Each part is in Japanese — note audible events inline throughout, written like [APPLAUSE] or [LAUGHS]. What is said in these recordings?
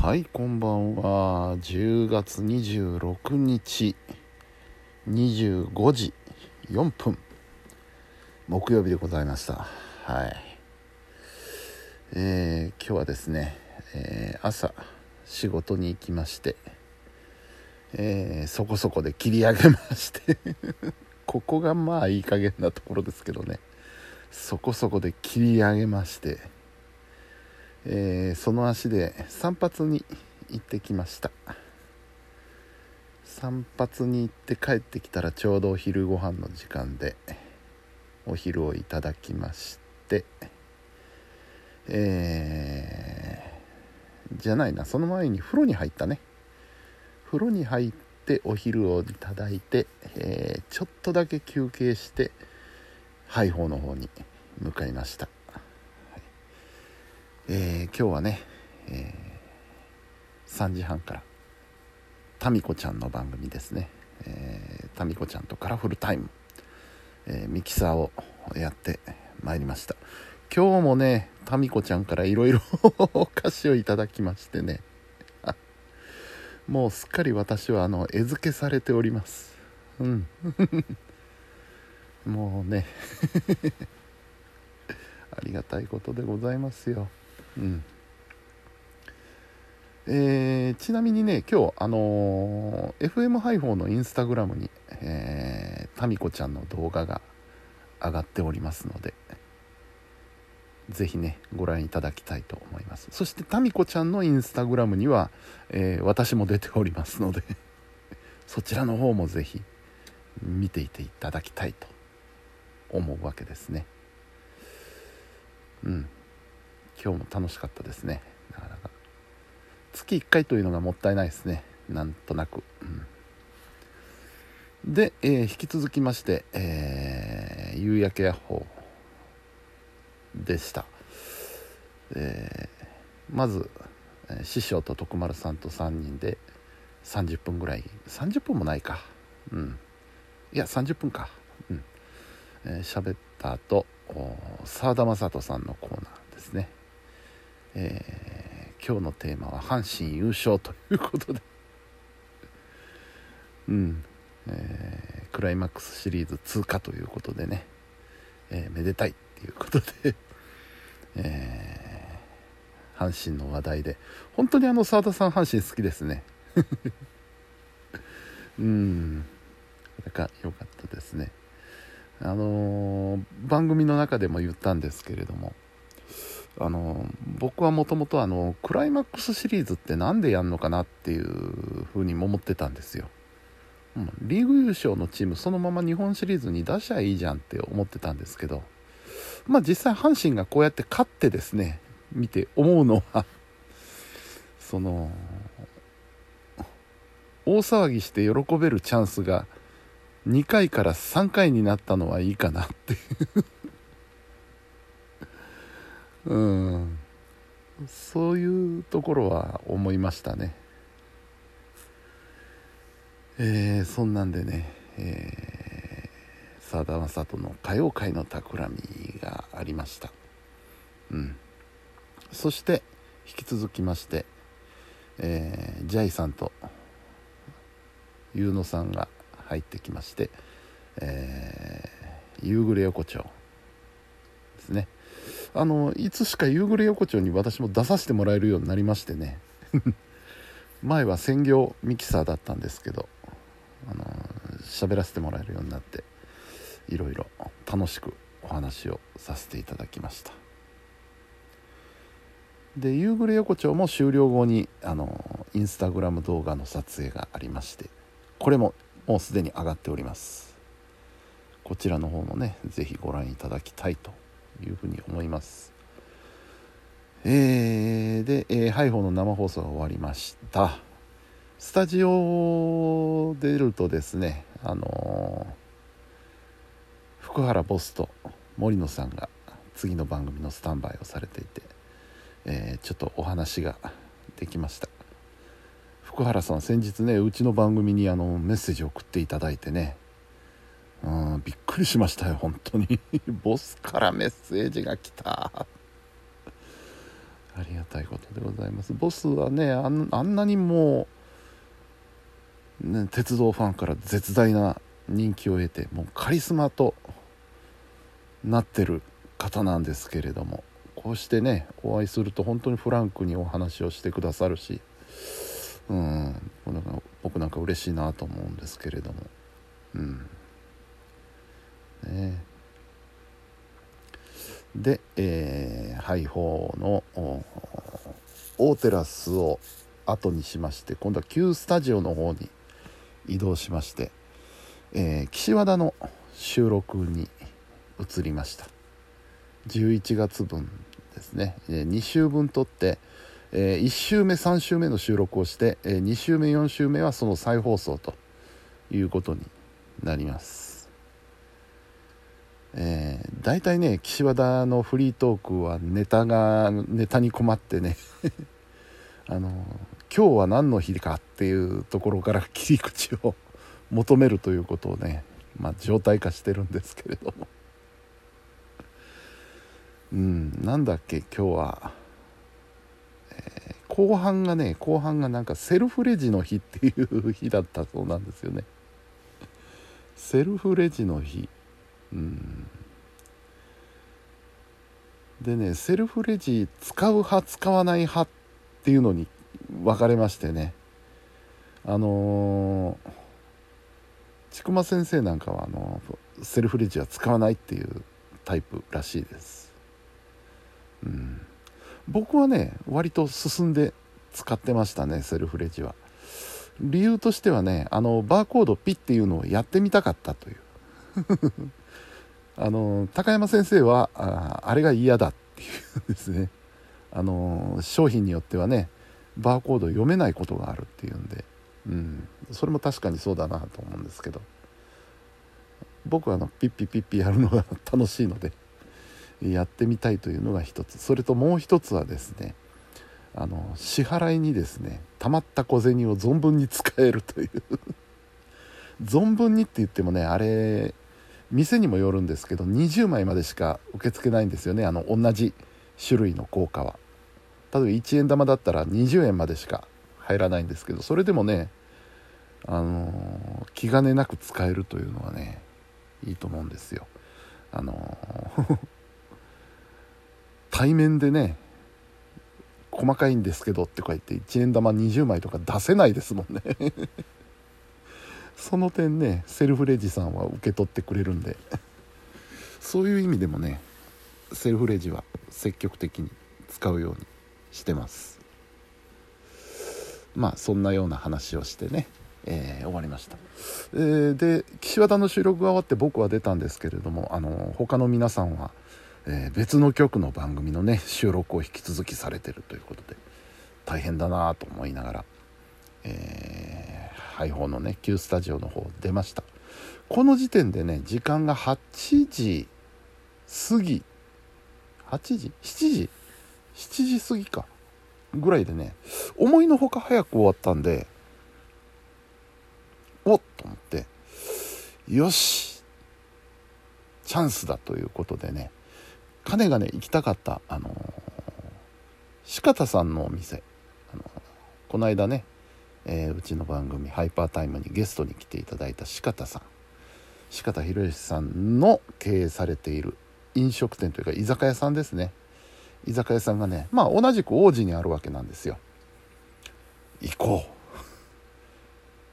はいこんばんは。10月26日25時4分。木曜日でございました。はい。えー、今日はですね、えー、朝仕事に行きましてえー、そこそこで切り上げまして [LAUGHS] ここがまあいい加減なところですけどね。そこそこで切り上げましてえー、その足で散髪に行ってきました。散髪に行って帰ってきたらちょうどお昼ご飯の時間でお昼をいただきましてえー、じゃないなその前に風呂に入ったね。風呂に入ってお昼をいただいて、えー、ちょっとだけ休憩してハイホーの方に向かいました。えー、今日はね、えー、3時半からタミコちゃんの番組ですね、えー、タミコちゃんとカラフルタイム、えー、ミキサーをやってまいりました。今日もねタミコちゃんからいろいろお菓子をいただきましてね。[LAUGHS] もうすっかり私はあの餌付けされております。うん。[LAUGHS] もうね。[LAUGHS] ありがたいことでございますよ。うん。えー、ちなみにね今日あのー、FM ハイフォーのインスタグラムに、えー、タミコちゃんの動画が上がっておりますのでぜひねご覧いただきたいと思います。そしてタミコちゃんのインスタグラムには、えー、私も出ておりますので [LAUGHS] そちらの方もぜひ見ていていただきたいと思うわけですね。うん。今日も楽しかったですね。なかなか。月1回というのがもったいないですね。なんとなく、うん、で、えー、引き続きまして、えー、夕焼けヤッホーでした、えー、まず、師匠と徳丸さんと3人で30分ぐらい。30分もないか。うん。いや30分か。うん。えー、った後澤田雅人さんのコーナーですね。えー、今日のテーマは阪神優勝ということで。うん、えー、クライマックスシリーズ通過ということでね、えー、めでたいっていうことで、[LAUGHS] えー、阪神の話題で。本当にあの澤田さん阪神好きですね。[LAUGHS] うん。なんか良かったですね。あの、番組の中でも言ったんですけれども。あの僕はもともとあのクライマックスシリーズって何でやんのかなっていうふうにも思ってたんですよ、うん、リーグ優勝のチームそのまま日本シリーズに出しゃいいじゃんって思ってたんですけどまあ実際阪神がこうやって勝ってですね見て思うのは [LAUGHS] その大騒ぎして喜べるチャンスが2回から3回になったのはいいかなっていう。うん。そういうところは思いましたね。えー、そんなんでねえー、さだまさとの歌謡界の企みがありました。うん。そして引き続きまして、えー、ジャイさんとゆうのさんが入ってきまして、えー、夕暮れ横丁ですね。あのいつしか夕暮れ横丁に私も出させてもらえるようになりましてね。[LAUGHS] 前は専業ミキサーだったんですけどあの喋らせてもらえるようになっていろいろ楽しくお話をさせていただきました。で夕暮れ横丁も終了後にあのインスタグラム動画の撮影がありましてこれももうすでに上がっております。こちらの方もね是非ご覧いただきたいというふうに思います。えー、で、えー、ハイホーの生放送が終わりました。スタジオ出るとですね、あのー、福原ボスと森野さんが次の番組のスタンバイをされていて、えー、ちょっとお話ができました。福原さん先日ねうちの番組にあのメッセージを送っていただいてねうん、びっくりしましたよ、本当に。[LAUGHS] ボスからメッセージが来た。ありがたいことでございますボスはねあんなにもう、ね、鉄道ファンから絶大な人気を得てもうカリスマとなってる方なんですけれどもこうしてねお会いすると本当にフランクにお話をしてくださるしうん僕なんか嬉しいなと思うんですけれどもうんね。で、えー、ハイホーの大テラスを後にしまして今度は旧スタジオの方に移動しまして、えー、岸和田の収録に移りました。11月分ですね、えー、2週分撮って、えー、1週目3週目の収録をして、えー、2週目4週目はその再放送ということになります。えー、大体ね岸和田のフリートークはネタがネタに困ってね。[LAUGHS] あの今日は何の日かっていうところから切り口を求めるということをね、まあ、状態化してるんですけれども。[LAUGHS] うんなんだっけ今日は、えー、後半がね後半がなんかセルフレジの日っていう日だったそうなんですよね。セルフレジの日。でねセルフレジ使う派使わない派っていうのに分かれましてね。あのー、千曲先生なんかはあの、セルフレジは使わないっていうタイプらしいです、うん、僕はね割と進んで使ってましたねセルフレジは。理由としてはねあのバーコードピッっていうのをやってみたかったという。あの高山先生はああれが嫌だっていうですね。あの商品によってはねバーコード読めないことがあるっていうんで、うん、それも確かにそうだなと思うんですけど。僕はあのピッピピッピやるのが楽しいのでやってみたいというのが一つ。それともう一つはですねあの支払いにですねたまった小銭を存分に使えるという。存分にって言ってもねあれ店にもよるんですけど20枚までしか受け付けないんですよね。あの同じ種類の硬貨は。例えば1円玉だったら20円までしか入らないんですけどそれでもねあのー、気兼ねなく使えるというのはねいいと思うんですよ。あのー、[LAUGHS] 対面でね細かいんですけどって書いて1円玉20枚とか出せないですもんね。その点ねセルフレジさんは受け取ってくれるんで。[LAUGHS] そういう意味でもねセルフレジは積極的に使うようにしてます。まあそんなような話をしてね、えー、終わりました、えー、で岸和田の収録が終わって僕は出たんですけれどもあの他の皆さんは、えー、別の局の番組のね収録を引き続きされてるということで大変だなと思いながら、えーハイホーのね旧スタジオの方出ました。この時点でね時間が8時過ぎ。8時？7時？7時過ぎか。ぐらいでね思いのほか早く終わったんでおっと思ってよし。チャンスだということでね彼がね行きたかったあのー、四方さんのお店、あのー、この間ねえー、うちの番組「ハイパータイム」にゲストに来ていただいた四方さん。四方博之さんの経営されている飲食店というか居酒屋さんですね。居酒屋さんがねまあ同じく王子にあるわけなんですよ。行こう。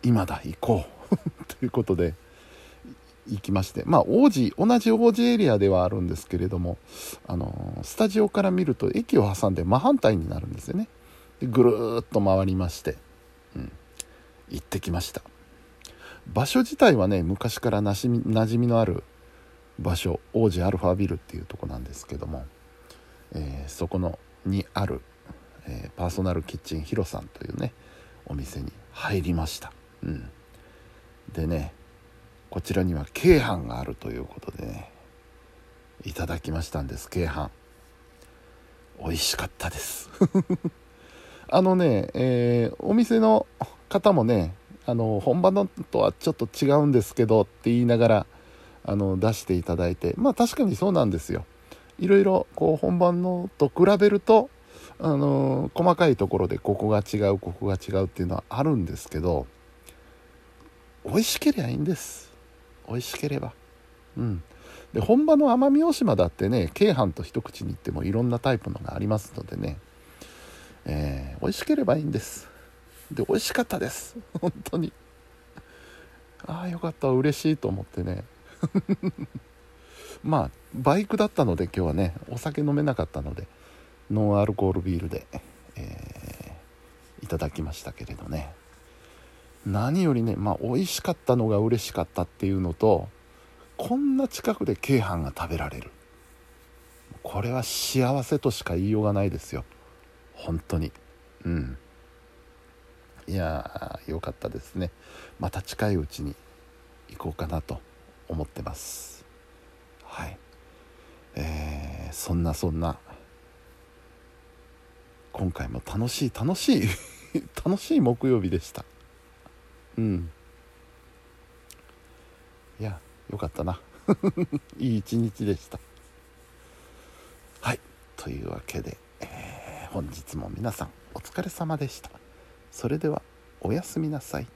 今だ行こう。[LAUGHS] ということで行きまして。まあ王子同じ王子エリアではあるんですけれどもあのスタジオから見ると駅を挟んで真反対になるんですよね。でぐるっと回りまして。うん、行ってきました。場所自体はね昔からなじみ馴染みのある場所王子アルファビルっていうとこなんですけども、えー、そこのにある、えー、パーソナルキッチンヒロさんというねお店に入りました、うん、でねこちらには京阪があるということでねいただきましたんです。京阪美味しかったです。あのね、えー、お店の方もね、あの本場のとはちょっと違うんですけどって言いながらあの出していただいてまあ確かにそうなんですよ。いろいろこう本番のと比べるとあのー細かいところでここが違うここが違うっていうのはあるんですけど美味しければいいんです。美味しければ。うん。で本場の奄美大島だってね京阪と一口に言ってもいろんなタイプのがありますのでね、えー美味しければいいんです。で美味しかったです。本当に。ああよかった。嬉しいと思ってね。[LAUGHS] まあバイクだったので今日はねお酒飲めなかったのでノンアルコールビールで、えーいただきましたけれどね。何よりねまあ美味しかったのが嬉しかったっていうのとこんな近くで京阪が食べられる。これは幸せとしか言いようがないですよ。本当に。うん。いやーよかったですね。また近いうちに行こうかなと思ってます。はい。えーそんなそんな。今回も楽しい楽しい [LAUGHS] 楽しい木曜日でした。うん。いやよかったな。[LAUGHS] いい一日でした。はい。というわけで、本日も皆さんお疲れ様でした。それではおやすみなさい。